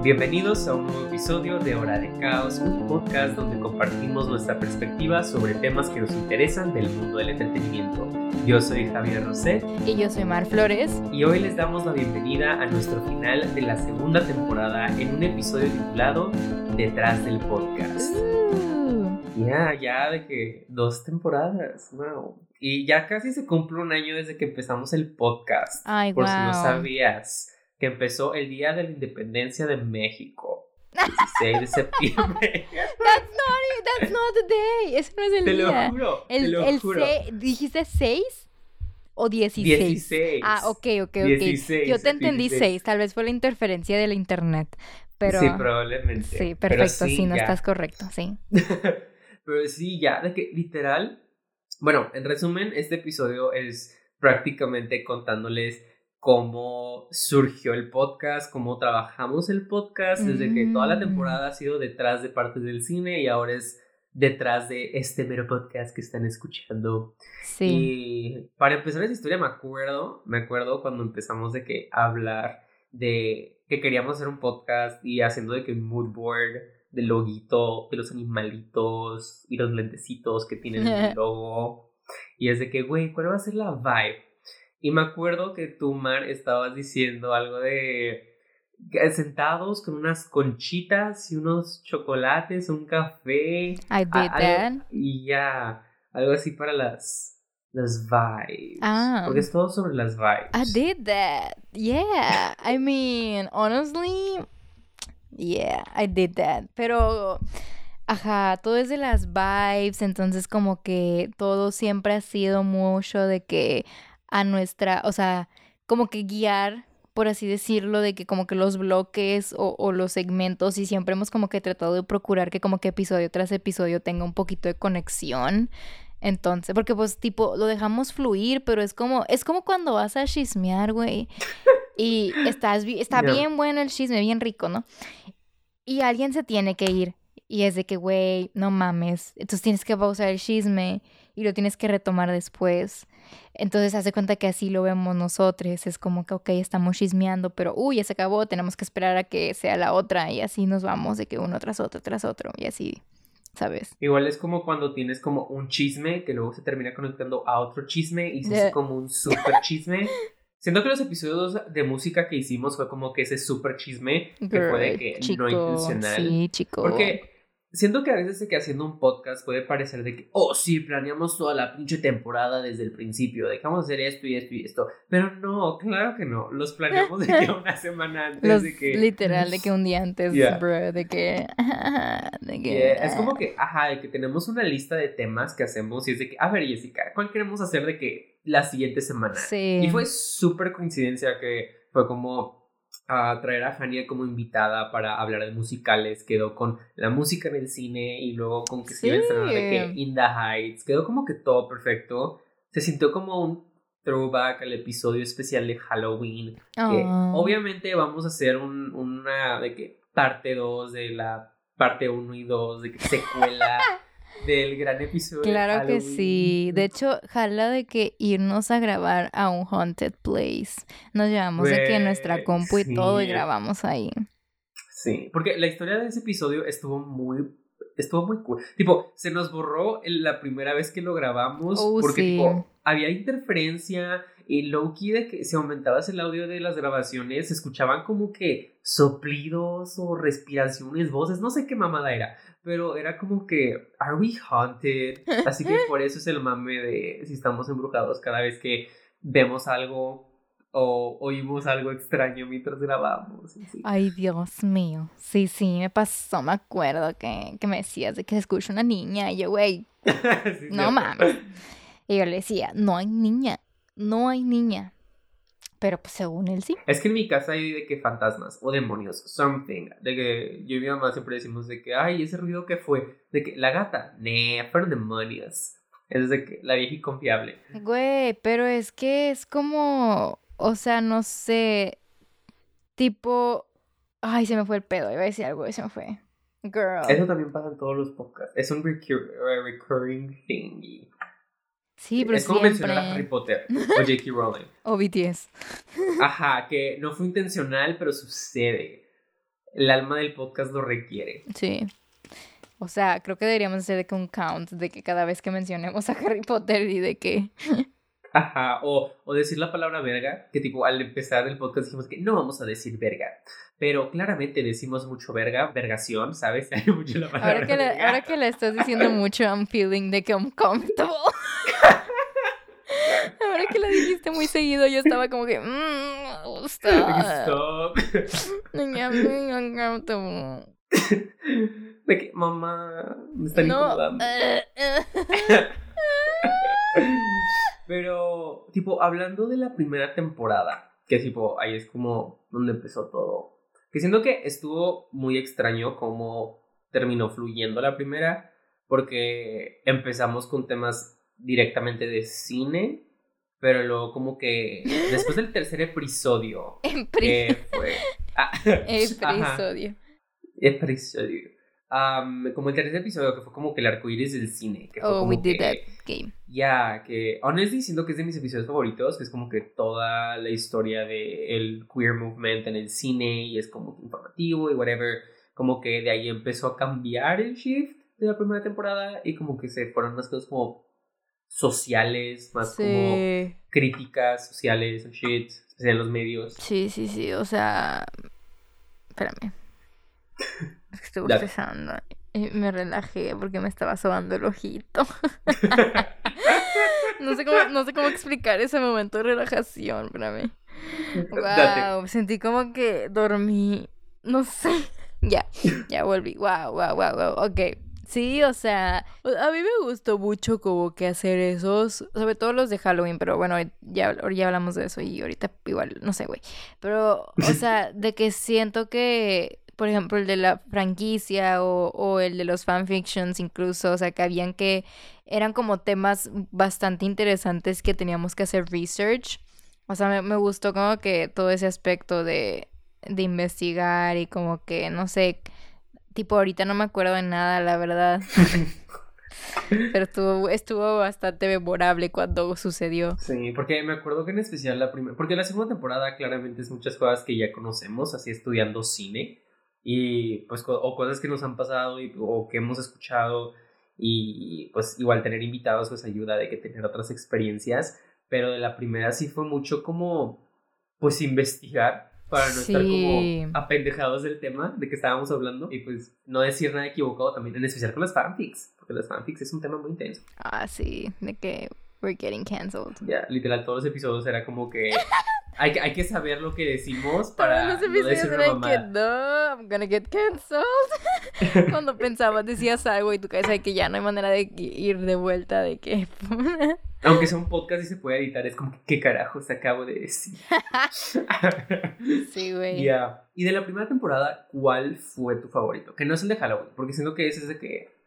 Bienvenidos a un nuevo episodio de Hora de Caos, un podcast donde compartimos nuestra perspectiva sobre temas que nos interesan del mundo del entretenimiento. Yo soy Javier Roset. Y yo soy Mar Flores. Y hoy les damos la bienvenida a nuestro final de la segunda temporada en un episodio titulado Detrás del Podcast. Uh. Ya, ya de que dos temporadas, wow. Y ya casi se cumple un año desde que empezamos el podcast. Ay, por si no sabías, que empezó el día de la independencia de México. 16 de septiembre. That's not, that's not the day. Ese no es el te lo día. juro. te lo juro. ¿Dijiste 6 o 16? 16. Ah, ok, ok, ok. 16, Yo te entendí 16. 6. Tal vez fue la interferencia de la internet. Pero. Sí, probablemente. Sí, perfecto. sí, sí, no ya. estás correcto. Sí. Pero sí, ya, de que literal. Bueno, en resumen, este episodio es prácticamente contándoles cómo surgió el podcast, cómo trabajamos el podcast, desde que toda la Mm. temporada ha sido detrás de partes del cine y ahora es detrás de este mero podcast que están escuchando. Sí. Y para empezar esa historia me acuerdo, me acuerdo cuando empezamos de que hablar de que queríamos hacer un podcast y haciendo de que un mood board del loguito, de los animalitos y los lentecitos que tienen el logo. Y es de que, güey, ¿cuál va a ser la vibe? Y me acuerdo que tú, Mar, estabas diciendo algo de sentados con unas conchitas y unos chocolates, un café. I did that. y ya, algo así para las, las vibes. Ah. Porque es todo sobre las vibes. I did that. Yeah. I mean, honestly, yeah, I did that. Pero, ajá, todo es de las vibes, entonces como que todo siempre ha sido mucho de que a nuestra, o sea, como que guiar, por así decirlo, de que como que los bloques o, o los segmentos y siempre hemos como que tratado de procurar que como que episodio tras episodio tenga un poquito de conexión. Entonces, porque pues tipo lo dejamos fluir, pero es como es como cuando vas a chismear, güey. Y estás está bien bueno el chisme, bien rico, ¿no? Y alguien se tiene que ir y es de que, güey, no mames, entonces tienes que pausar el chisme y lo tienes que retomar después. Entonces hace cuenta que así lo vemos nosotros, es como que, ok, estamos chismeando, pero, uy, ya se acabó, tenemos que esperar a que sea la otra y así nos vamos de que uno tras otro, tras otro y así, ¿sabes? Igual es como cuando tienes como un chisme que luego se termina conectando a otro chisme y se hace como un super chisme. Siento que los episodios de música que hicimos fue como que ese super chisme que fue de Girl, que chico, no intencional. Sí, chico. Porque siento que a veces que haciendo un podcast puede parecer de que, oh, sí, planeamos toda la pinche temporada desde el principio, dejamos hacer esto y esto y esto. Pero no, claro que no. Los planeamos de que una semana antes Los, de que. literal, de que un día antes, Yeah. bro, de que... de que Yeah, Es como que, ajá, de que tenemos una lista de temas que hacemos y es de que, a ver, Jessica, ¿cuál queremos hacer de que la siguiente semana? Sí. Y fue súper coincidencia que fue como a traer a Fania como invitada para hablar de musicales. Quedó con la música en el cine y luego con que se iba a estrenar de que Sí. In the Heights. Quedó como que todo perfecto. Se sintió como un throwback al episodio especial de Halloween. Que obviamente vamos a hacer un- una de que parte 2 de la parte 1 y 2 de que secuela del gran episodio. Claro que sí. De hecho, jala de que irnos a grabar a un haunted place. Nos llevamos de que nuestra compu y todo y grabamos ahí. Sí, porque la historia de ese episodio estuvo muy estuvo muy cool. Tipo, se nos borró la primera vez que lo grabamos Oh, porque sí. tipo había interferencia y low key de que si aumentabas el audio de las grabaciones se escuchaban como que soplidos o respiraciones, voces, no sé qué mamada era, pero era como que are we haunted? Así que por eso es el mame de si estamos embrujados cada vez que vemos algo o oímos algo extraño mientras grabamos. Ay, Dios mío. Sí, sí, me pasó. Me acuerdo que, que me decías de que se escucha una niña. Y yo, güey, Sí, no cierto. mames. Y yo le decía, no hay niña. No hay niña. Pero pues según él sí. Es que en mi casa hay de que fantasmas o demonios, something. De que yo y mi mamá siempre decimos de que, ay, ese ruido que fue. De que la gata, ne, fueron demonios. Es de que la vieja y confiable. Güey, pero es que es como, o sea, no sé, tipo, ay, se me fue el pedo, iba a decir algo y se me fue. Girl. Eso también pasa en todos los podcasts. Es un recur- recurring thing. Sí, pero es como mencionar a Harry. Potter o J.K. Rowling. O BTS. Ajá, que no fue intencional, pero sucede. el alma del podcast lo requiere. Sí. O sea, creo que deberíamos hacer de que un count de que cada vez que mencionemos a Harry Potter y de que... O, o decir la palabra verga, que tipo al empezar el podcast dijimos que no vamos a decir verga, pero claramente decimos mucho verga, vergación, ¿sabes? Hay mucho la palabra Ahora que, verga. ahora que le estás diciendo mucho, I'm feeling de que I'm comfortable. Ahora que lo dijiste muy seguido, yo estaba como que... Mmm, me gusta. Stop. Uncomfortable. De que, mamá, me están No. incomodando. eh, eh. Pero, tipo, hablando de la primera temporada, que tipo, ahí es como donde empezó todo. Que siento que estuvo muy extraño cómo terminó fluyendo la primera, porque empezamos con temas directamente de cine, pero luego como que después del tercer episodio, que fue... Ah, episodio. Am, como el tercer episodio, que fue como que el arco iris del cine. Que fue Oh, como we did que- that game. ya, que honestly siento que es de mis episodios favoritos, que es como que toda la historia del queer movement en el cine y es como que informativo y whatever, como que de ahí empezó a cambiar el shift de la primera temporada y como que se fueron más cosas como sociales, más como críticas sociales and shit, en los medios. Sí, sí, sí, o sea, espérame. Estoy bostezando y me relajé porque me estaba sobando el ojito. No sé cómo, no sé cómo explicar ese momento de relajación, espérame. Date. Wow, sentí como que dormí, no sé. Ya, ya volví. Wow, wow, wow, wow. Ok. Sí, o sea, a mí me gustó mucho como que hacer esos, sobre todo los de Halloween, pero bueno, ya, ya hablamos de eso y ahorita igual, no sé, güey. Pero, o sea, de que siento que, por ejemplo, el de la franquicia o, o el de los fanfictions incluso, o sea, que habían que, eran como temas bastante interesantes que teníamos que hacer research. O sea, me, me gustó como que todo ese aspecto de, de investigar y como que, no sé, tipo ahorita no me acuerdo de nada, la verdad. Pero estuvo, estuvo bastante memorable cuando sucedió. Sí, porque me acuerdo que en especial la primera, porque la segunda temporada claramente es muchas cosas que ya conocemos, así estudiando cine, y pues, o cosas que nos han pasado y, o que hemos escuchado, y pues igual tener invitados pues ayuda de que tener otras experiencias, pero de la primera sí fue mucho como, pues investigar para no estar Sí. como apendejados del tema de que estábamos hablando, y pues no decir nada equivocado también, en especial con las fanfics, porque las fanfics es un tema muy intenso. Ah, sí, de que we're getting cancelled. Ya, literal, todos los episodios era como que hay, que hay que saber lo que decimos para los no decir una eran que mamada. no, I'm gonna get cancelled. Cuando pensabas, decías algo y tu cabeza de que ya no hay manera de ir de vuelta, de que... Aunque sea un podcast y se puede editar, es como ¿qué carajos acabo de decir? sí, güey. Ya. Y de la primera temporada, ¿cuál fue tu favorito? Que no es el de Halloween, porque siento que ese es de que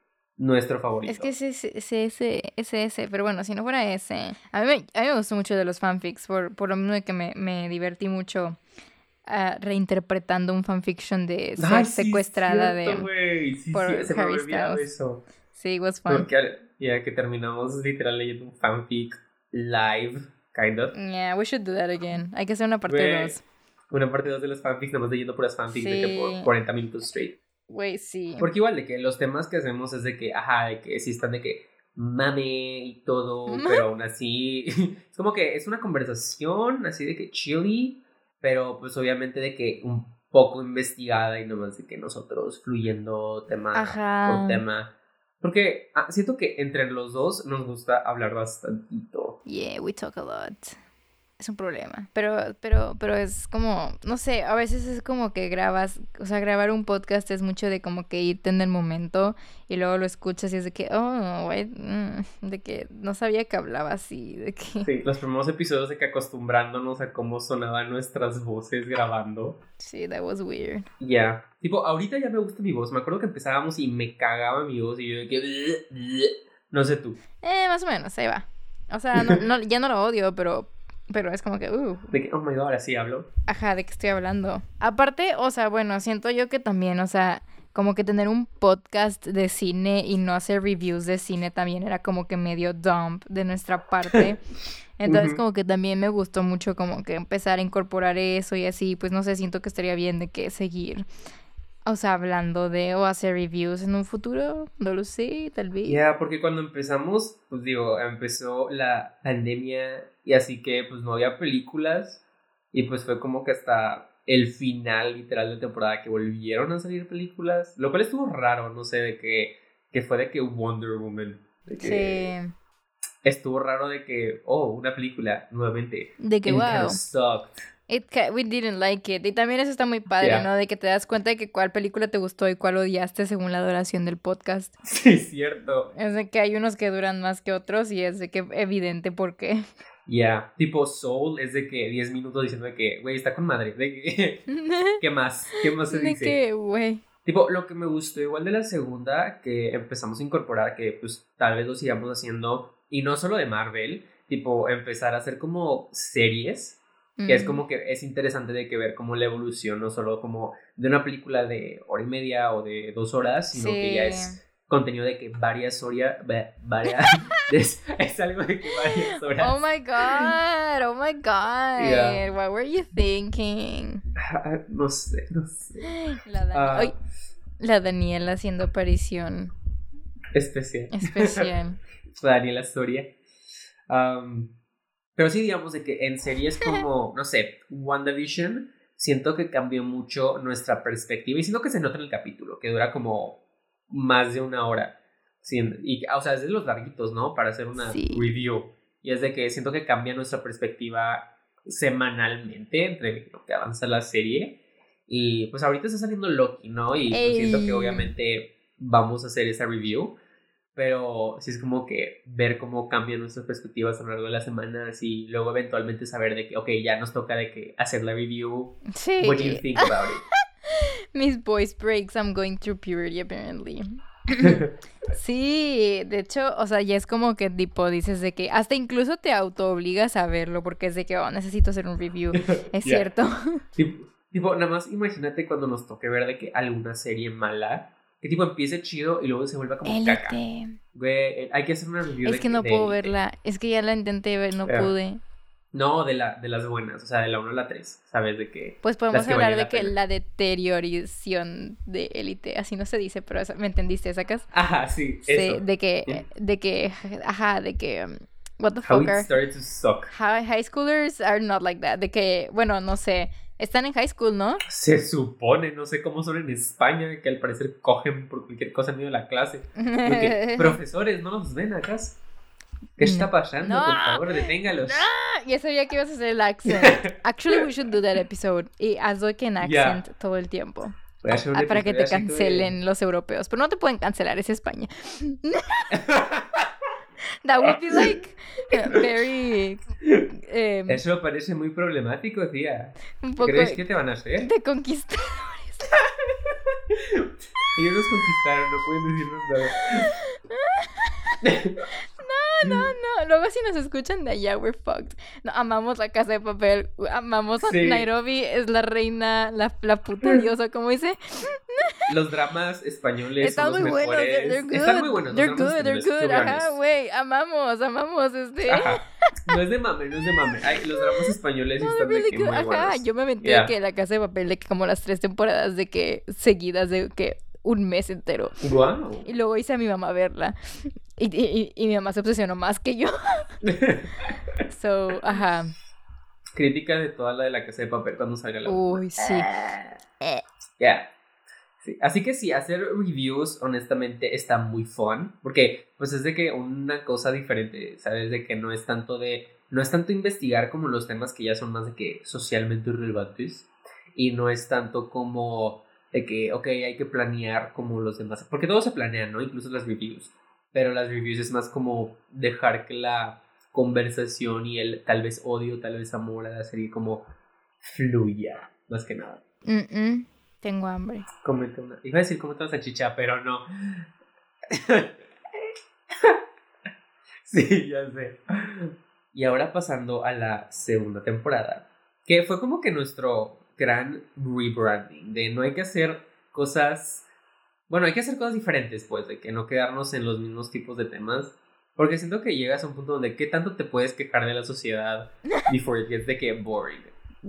nuestro favorito. Es que ese, ese, ese, ese, ese, ese, pero bueno, si no fuera ese. A mí me, a mí me gustó mucho de los fanfics, por, por lo mismo de que me, me divertí mucho ah, reinterpretando un fanfiction de ser Ay, sí, secuestrada cierto, de... Sí, por sí, Harry Styles. eso. Sí, it was fun. Porque ya que terminamos literal leyendo un fanfic live, kind of. Yeah, we should do that again. Hay que hacer una parte Güey, 2. Una parte 2 de los fanfics, nada más leyendo puras fanfics de que por 40 minutos straight. Güey, sí. Porque igual de que los temas que hacemos es de que, ajá, de que sí están de que mame y todo, pero aún así es como que es una conversación así de que chilly, pero pues obviamente de que un poco investigada y nomás de que nosotros fluyendo tema Ajá. por tema. Porque ah, siento que entre los dos nos gusta hablar bastantito. Yeah, we talk a lot. Es un problema. Pero, pero, pero es como, no sé, a veces es como que grabas, o sea, grabar un podcast es mucho de como que irte en el momento y luego lo escuchas y es de que, oh, güey, mm, de que no sabía que hablaba así, de que... Sí, los primeros episodios de que acostumbrándonos a cómo sonaban nuestras voces grabando. Sí, that was weird. Ya. Tipo, ahorita ya me gusta mi voz. Me acuerdo que empezábamos y me cagaba mi voz y yo de que... No sé tú. Eh, más o menos, ahí va. O sea, no, no, ya no lo odio, pero, pero es como que, uh, De que, oh my god, ahora sí hablo. Ajá, ¿de qué estoy hablando? Aparte, o sea, bueno, siento yo que también, o sea, como que tener un podcast de cine y no hacer reviews de cine también era como que medio dump de nuestra parte. Entonces, como que también me gustó mucho como que empezar a incorporar eso y así, pues no sé, siento que estaría bien de que seguir O sea, hablando de o hacer reviews en un futuro, no lo sé, tal vez. Ya, porque cuando empezamos, pues digo, empezó la pandemia y así que pues no había películas y pues fue como que hasta el final literal de temporada que volvieron a salir películas, lo cual estuvo raro, no sé, de que, que fue de que Wonder Woman. De que Sí. Estuvo raro de que, oh, una película nuevamente. De que, It kinda wow. It we didn't like it. Y también eso está muy padre, Yeah. ¿no? De que te das cuenta de que cuál película te gustó y cuál odiaste según la duración del podcast. Sí, cierto. Es de que hay unos que duran más que otros y es de que evidente por qué. Ya, tipo Soul es de que 10 minutos diciendo de que, güey, está con madre. De que, ¿Qué más? ¿Qué más se de dice? que, güey. Tipo, lo que me gustó igual de la segunda, que empezamos a incorporar, que pues tal vez lo sigamos haciendo, y no solo de Marvel, tipo, empezar a hacer como series, que es como que es interesante de que ver como la evolución, no solo como de una película de hora y media o de dos horas, sino que ya es contenido de que varias horas, varias, es, es algo de que varias horas. Oh my god, oh my god. Yeah. What were you thinking? no sé, no sé. La, Ah. Ay, la Daniela haciendo aparición Especial. especial. Daniela Soria. Am, pero sí, digamos de que en series como, no sé, WandaVision, siento que cambió mucho nuestra perspectiva y siento que se nota en el capítulo, que dura como más de una hora. Sí, y, o sea, es de los larguitos, ¿no? Para hacer una Sí. review. Y es de que siento que cambia nuestra perspectiva semanalmente entre lo que avanza la serie. Y pues ahorita está saliendo Loki, ¿no? Y pues, siento que obviamente vamos a hacer esa review. Pero sí es como que ver cómo cambian nuestras perspectivas a lo largo de las semanas y luego eventualmente saber de que, ok, ya nos toca de que hacer la review. Sí. What do you think about Mis voice breaks, I'm going through puberty apparently. it? Sí, de hecho, o sea, ya es como que tipo dices de que hasta incluso te auto obligas a verlo porque es de que, oh, necesito hacer un review. Es Yeah. cierto. tipo, tipo, nada más imagínate cuando nos toque ver de que alguna serie mala, que tipo empiece chido y luego se vuelva como caca. Élite. Güey, hay que hacer una review de Es que no de puedo verla. Es que ya la intenté ver, no pude. No, de, la, de las buenas, o sea, de la 1 a la 3, ¿sabes? De que... Pues podemos que hablar de la que pena. la deterioración de élite, así no se dice, pero ¿me entendiste, sacas? Ajá, sí, de que, Yeah. de que, ajá, de que, um, what the How fuck it started to suck. high, high schoolers are not like that, de que, bueno, no sé, están en high school, ¿no? Se supone, no sé cómo son en España, que al parecer cogen por cualquier cosa en medio de la clase. Lo que, profesores, ¿no nos ven acá? ¿Qué está pasando? No. Por favor, deténgalos. Ah, ya sabía que ibas a hacer el accent. Actually, we should do that episode. Y hazlo que en Yeah. accent todo el tiempo. Voy a hacer un Ah, para que te así de- cancelen los europeos. Pero no te pueden cancelar, es España. That would be like very. em, Eso parece muy problemático, tía. un poco ¿Crees que te van a hacer? de conquistar. Ellos nos conquistaron, no pueden decirnos nada. No, no. Luego, si nos escuchan de allá, we're fucked. No, amamos la casa de papel. Amamos a Sí. Nairobi. Es la reina, la, la puta diosa, como dice. Los dramas españoles Están son muy los buenos. They're, they're good. Están muy buenos. They're good, they're good. Ajá, güey. Amamos, amamos este. Ajá. No es de mame, no es de mame. Ay, los dramas españoles No, están de really que muy Ajá, buenos. yo me aventé Yeah. que la casa de papel de que como las tres temporadas de que seguidas de que un mes entero. Wow. Y luego hice a mi mamá verla. Y, y- y- mi mamá se obsesionó más que yo. So, ajá. Crítica de toda la de la casa de papel cuando salga la Uy, sí. Eh, Ya. Sí. Así que sí, hacer reviews honestamente está muy fun. Porque pues es de que una cosa diferente, ¿sabes? De que no es tanto de... No es tanto investigar como los temas que ya son más de que socialmente relevantes. Y no es tanto como de que, ok, hay que planear como los demás. Porque todo se planea, ¿no? Incluso las reviews. Pero las reviews es más como dejar que la conversación y el tal vez odio, tal vez amor a la serie como fluya, más que nada. mm, mm, tengo hambre. Cómete una. Iba a decir cómete una salchicha, pero no. sí, ya sé. Y ahora pasando a la segunda temporada, que fue como que nuestro gran rebranding, de no hay que hacer cosas, bueno, hay que hacer cosas diferentes, pues, de que no quedarnos en los mismos tipos de temas, porque siento que llegas a un punto donde qué tanto te puedes quejar de la sociedad before it gets de que boring.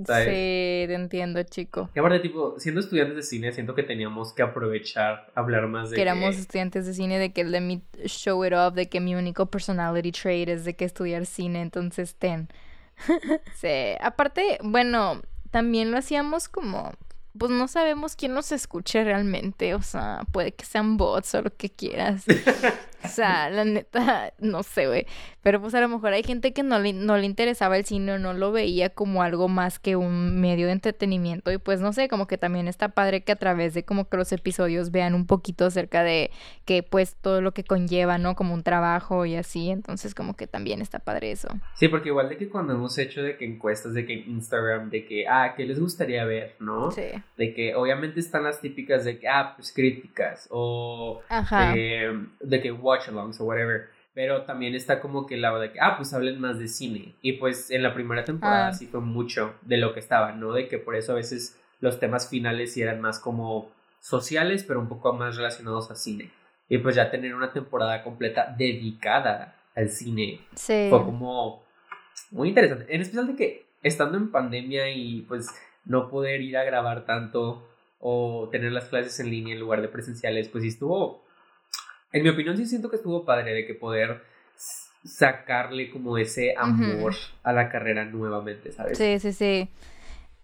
¿sabes? Sí, te entiendo, chico. Y aparte, tipo, siendo estudiantes de cine, siento que teníamos que aprovechar, hablar más de Que éramos que- estudiantes de cine, de que let me show it off, de que mi único personality trait es de que estudiar cine, entonces ten. sí, aparte, bueno, también lo hacíamos como, pues no sabemos quién nos escuche realmente, o sea, puede que sean bots o lo que quieras. O sea, la neta, no sé, güey. Pero pues a lo mejor hay gente que no le, no le interesaba el cine o no lo veía como algo más que un medio de entretenimiento. Y pues no sé, como que también está padre que a través de como que los episodios vean un poquito acerca de que pues todo lo que conlleva, ¿no? Como un trabajo y así. Entonces como que también está padre eso. Sí, porque igual de que cuando hemos hecho de que encuestas de que Instagram, de que, ah, ¿qué les gustaría ver, no? Sí. De que obviamente están las típicas de que, ah, pues críticas o Ajá. de, de que watch-alongs o whatever. Pero también está como que la de que, ah, pues hablen más de cine. Y pues en la primera temporada Ah. sí fue mucho de lo que estaba, ¿no? De que por eso a veces los temas finales sí eran más como sociales, pero un poco más relacionados a cine. Y pues ya tener una temporada completa dedicada al cine Sí. fue como muy interesante. En especial de que estando en pandemia y pues no poder ir a grabar tanto o tener las clases en línea en lugar de presenciales, pues sí estuvo, en mi opinión sí siento que estuvo padre de que poder sacarle como ese amor a la carrera nuevamente, ¿sabes? Sí, sí, sí.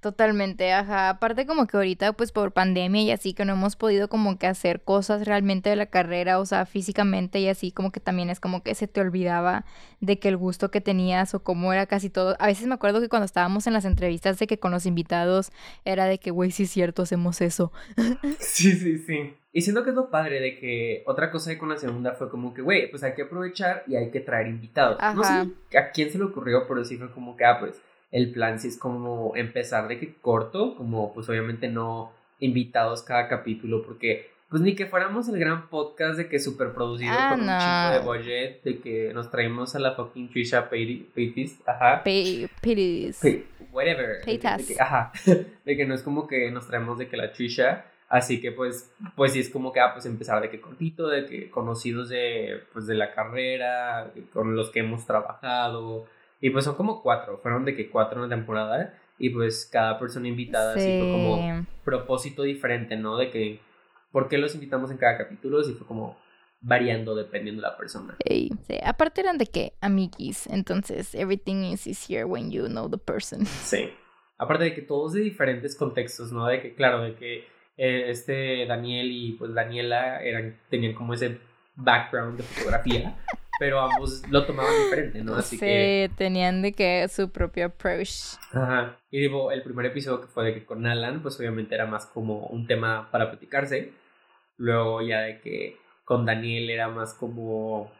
Totalmente, ajá. Aparte como que ahorita pues por pandemia y así que no hemos podido como que hacer cosas realmente de la carrera, o sea, físicamente y así como que también es como que se te olvidaba de que el gusto que tenías o cómo era casi todo. A veces me acuerdo que cuando estábamos en las entrevistas de que con los invitados era de que, güey, sí es cierto, hacemos eso. Sí, sí, sí. Y siento que es lo padre de que otra cosa que con la segunda fue como que, güey, pues hay que aprovechar y hay que traer invitados. No Ajá. sé a quién se le ocurrió, pero sí fue como que, ah, pues el plan sí es como empezar de que corto, como pues obviamente no invitados cada capítulo, porque pues ni que fuéramos el gran podcast de que súper producido Ah, con un no. chingo de budget, de que nos traemos a la fucking Trisha Paytas, Paytas, ajá. Pay, pities. Pay- whatever. Paytas. ajá. De que no es como que nos traemos de que la Trisha. Así que pues, pues sí es como que, ah, pues empezar de que cortito, de que conocidos de, pues de la carrera, con los que hemos trabajado. Y pues son como cuatro, fueron de que cuatro en la temporada. Y pues cada persona invitada sí fue como Sí. propósito diferente, ¿no? De que, ¿por qué los invitamos en cada capítulo? Y fue como variando dependiendo de la persona. Ey, sí. Aparte eran de que amiguis, entonces everything is easier when you know the person. Sí. Aparte de que todos de diferentes contextos, ¿no? De que, claro, de que eh, este Daniel y pues Daniela eran, tenían como ese background de fotografía, pero ambos lo tomaban diferente, ¿no? Así sí, que... tenían de que su propio approach. Ajá. Y digo, el primer episodio que fue de que con Alan, pues obviamente era más como un tema para platicarse. Luego ya de que con Daniel era más como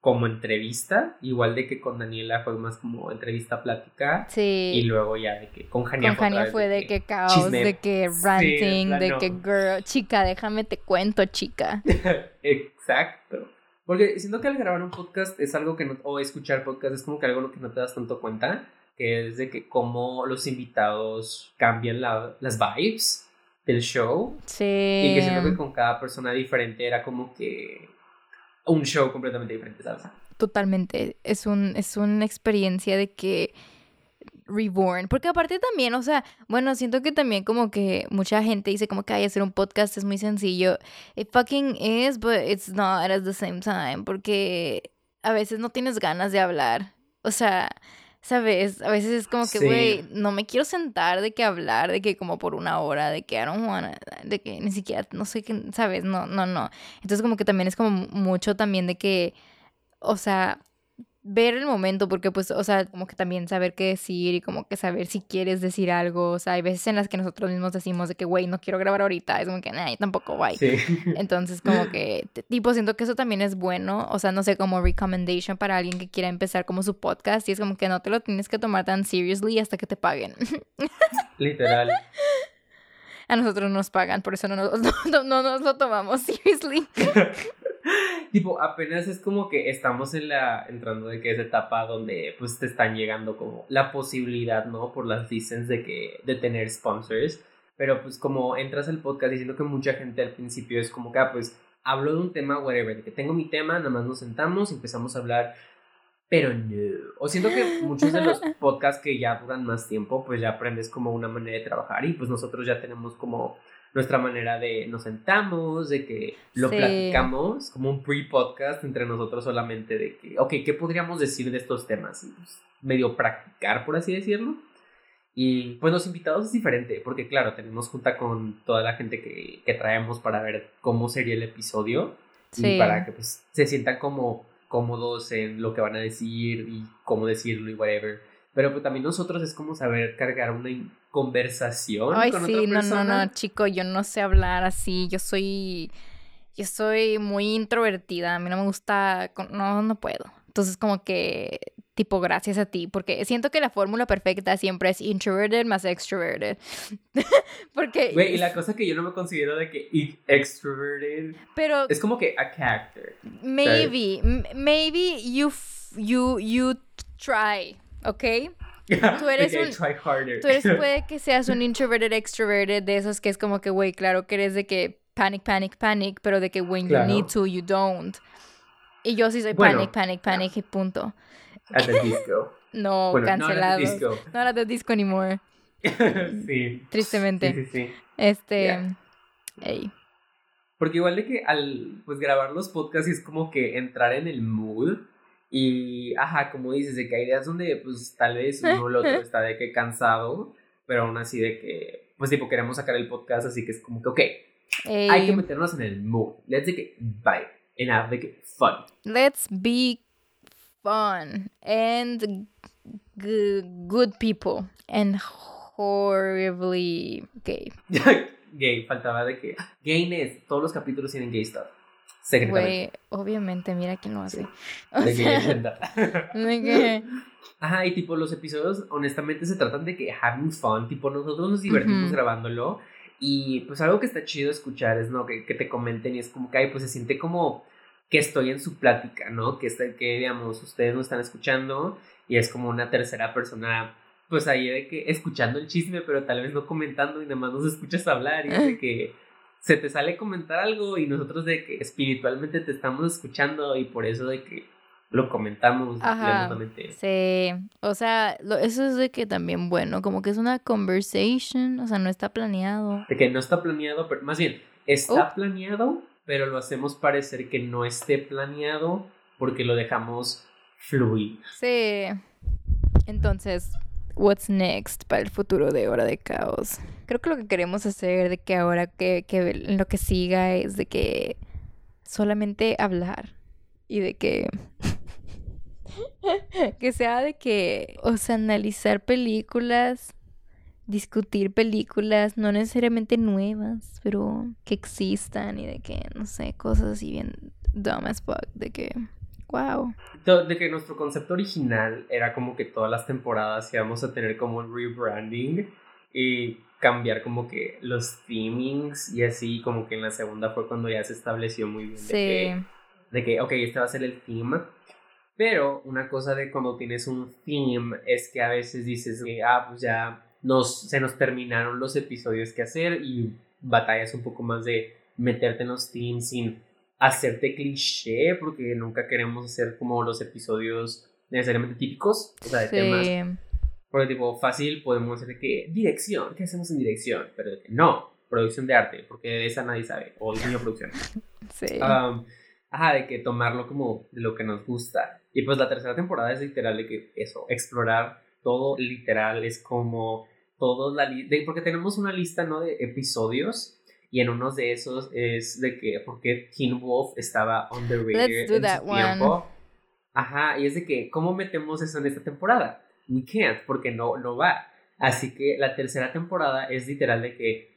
como entrevista, igual de que con Daniela fue más como entrevista plática y Sí. luego ya de que con Jania Con Jania fue de que caos, chisme. de que Sí, ranting, de de plano. que girl, chica, déjame te cuento, chica. Exacto. Porque siento que al grabar un podcast es algo que no, o escuchar podcast es como que algo lo que no te das tanto cuenta, que es de que cómo los invitados cambian la- las vibes del show Sí. y que siento que con cada persona diferente era como que un show completamente diferente, ¿sabes? Totalmente. Es un, es una experiencia de que reborn. Porque aparte también, o sea, bueno, siento que también como que mucha gente dice como que ay, hacer un podcast es muy sencillo. It fucking is, but it's not at the same time. Porque a veces no tienes ganas de hablar. O sea, ¿sabes? A veces es como que, Sí. güey, no me quiero sentar de que hablar, de que como por una hora, de que I don't wanna, de que ni siquiera, no sé qué, ¿sabes? No, no, no. Entonces como que también es como mucho también de que o sea, ver el momento, porque pues, o sea, como que también saber qué decir y como que saber si quieres decir algo, o sea, hay veces en las que nosotros mismos decimos de que, güey, no quiero grabar ahorita, es como que, nah, yo tampoco, guay. Sí. Entonces, como que, tipo, siento que eso también es bueno, o sea, no sé, como recommendation para alguien que quiera empezar como su podcast, y es como que no te lo tienes que tomar tan seriously hasta que te paguen. Literal. A nosotros nos pagan, por eso no nos, no, no- no nos lo tomamos seriously. tipo, apenas es como que estamos en la, entrando de que esa etapa donde pues te están llegando como la posibilidad, ¿no? Por las licenses de que, de tener sponsors, pero pues como entras al podcast diciendo que mucha gente al principio es como que, ah, pues hablo de un tema, whatever, de que tengo mi tema, nada más nos sentamos y empezamos a hablar pero no. O siento que muchos de los podcasts que ya duran más tiempo, pues ya aprendes como una manera de trabajar y pues nosotros ya tenemos como nuestra manera de nos sentamos, de que lo platicamos, como un pre-podcast entre nosotros solamente de que, ok, ¿qué podríamos decir de estos temas? Pues medio practicar, por así decirlo. Y pues los invitados es diferente, porque claro, tenemos junta con toda la gente que, que traemos para ver cómo sería el episodio y para que pues se sientan como cómodos en lo que van a decir y cómo decirlo y whatever. Pero pues también nosotros es como saber cargar una conversación Ay, sí, no, no, no, chico, yo no sé hablar así, yo soy, yo soy muy introvertida, a mí no me gusta, no, no puedo. Entonces como que tipo gracias a ti, porque siento que la fórmula perfecta siempre es introverted más extroverted. porque... Güey, y la cosa que yo no me considero de que extroverted, pero... Es como que a character. Maybe, maybe you, you, you try, ¿ok? tú eres un. Tú eres, puede que seas un introverted extroverted de esos que es como que, güey, claro que eres de que panic, panic, panic, pero de que when you need to, you don't. Y yo sí soy panic, panic, panic y punto. At the disco. no, cancelado. No era de disco anymore. sí. Tristemente. Sí, sí, sí. Este. Porque igual de que al pues grabar los podcasts es como que entrar en el mood. Y, ajá, como dices, de que hay días donde, pues, tal vez uno o el otro está de que cansado, pero aún así de que, pues, tipo, queremos sacar el podcast, así que es como que, ok, hay que meternos en el mood. Let's get vibe and have like fun. Let's be fun and good people and horribly gay. gay, faltaba de que gayness, todos los capítulos tienen gay stuff. Güey, obviamente, mira quién lo hace. de que Ajá, y tipo los episodios honestamente se tratan de que having fun, tipo nosotros nos divertimos grabándolo y pues algo que está chido escuchar es, ¿no? Que, que te comenten y es como que, ay, pues se siente como que estoy en su plática, ¿no? Que, está, que digamos, ustedes no están escuchando y es como una tercera persona, pues ahí de que escuchando el chisme, pero tal vez no comentando y nada más nos escuchas hablar y de que se te sale comentar algo y nosotros de que espiritualmente te estamos escuchando y por eso de que lo comentamos Ajá, Sí, o sea, eso es de que también bueno, como que es una conversation, o sea, no está planeado. De que no está planeado, pero más bien, está oh. planeado, pero lo hacemos parecer que no esté planeado porque lo dejamos fluir. Sí. Entonces, what's next para el futuro de Hora de Caos? Creo que lo que queremos hacer de que ahora que, que lo que siga es de que solamente hablar y de que que sea de que, o sea, analizar películas discutir películas, no necesariamente nuevas, pero que existan y de que, no sé, cosas así bien dumb as fuck, de que, wow. De que nuestro concepto original era como que todas las temporadas íbamos a tener como un rebranding y cambiar como que los themings y así, como que en la segunda fue cuando ya se estableció muy bien de, que, de que, ok, este va a ser el theme. Pero una cosa de cuando tienes un theme es que a veces dices que, ah, pues ya nos, se nos terminaron los episodios que hacer y batallas un poco más de meterte en los teams sin hacerte cliché, porque nunca queremos hacer como los episodios necesariamente típicos, o sea, de temas. Porque tipo, fácil podemos hacer que dirección, ¿qué hacemos en dirección? Pero no, producción de arte, porque de esa nadie sabe, o diseño producción. Sí. ajá, de que tomarlo como de lo que nos gusta. Y pues la tercera temporada es literal de que eso, explorar todo literal, es como todos la porque tenemos una lista no de episodios y en uno de esos es de que porque Teen Wolf estaba on the en su tiempo. Ajá, y es de que cómo metemos eso en esta temporada? We can't porque no no va. Así que la tercera temporada es literal de que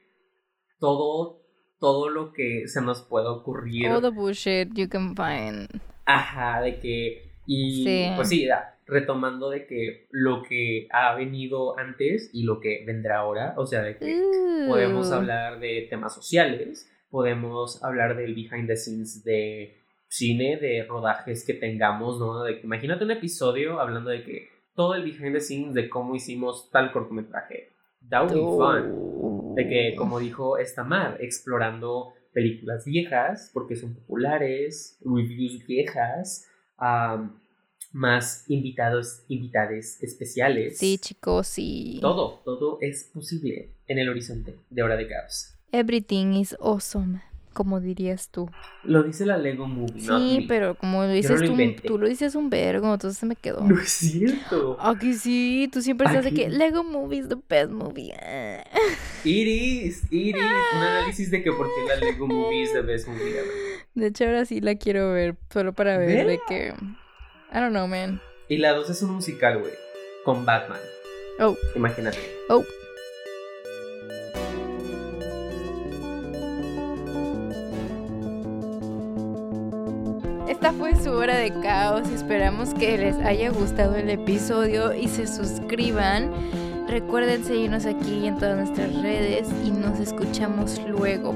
todo todo lo que se nos pueda ocurrir. All the bullshit you can find. Ajá, de que y pues sí, retomando de que lo que ha venido antes y lo que vendrá ahora, o sea, de que podemos hablar de temas sociales, podemos hablar del behind the scenes de cine, de rodajes que tengamos, ¿no? De que, imagínate un episodio hablando de que todo el behind the scenes de cómo hicimos tal cortometraje. That would be fun. De que, como dijo Estamar, explorando películas viejas, porque son populares, reviews viejas, más invitados, invitades especiales. Sí, chicos, sí. Todo, todo es posible en el horizonte de Hora de Caos. Everything is awesome, como dirías tú. Lo dice la Lego Movie, ¿no? Sí, pero como lo dices tú, tú lo dices un vergo, entonces se me quedó. No es cierto. Aquí sí, tú siempre estás de que. Lego Movie is the best movie. Iris, Iris, un análisis de que por qué la Lego Movie es the best movie ever. De hecho, ahora sí la quiero ver, solo para ver de que... I don't know, man. Y la 2 es un musical, güey, con Batman. Oh, Imagínate. oh. Esta fue su hora de caos. Esperamos que les haya gustado el episodio y se suscriban. Recuerden seguirnos aquí en todas nuestras redes y nos escuchamos luego.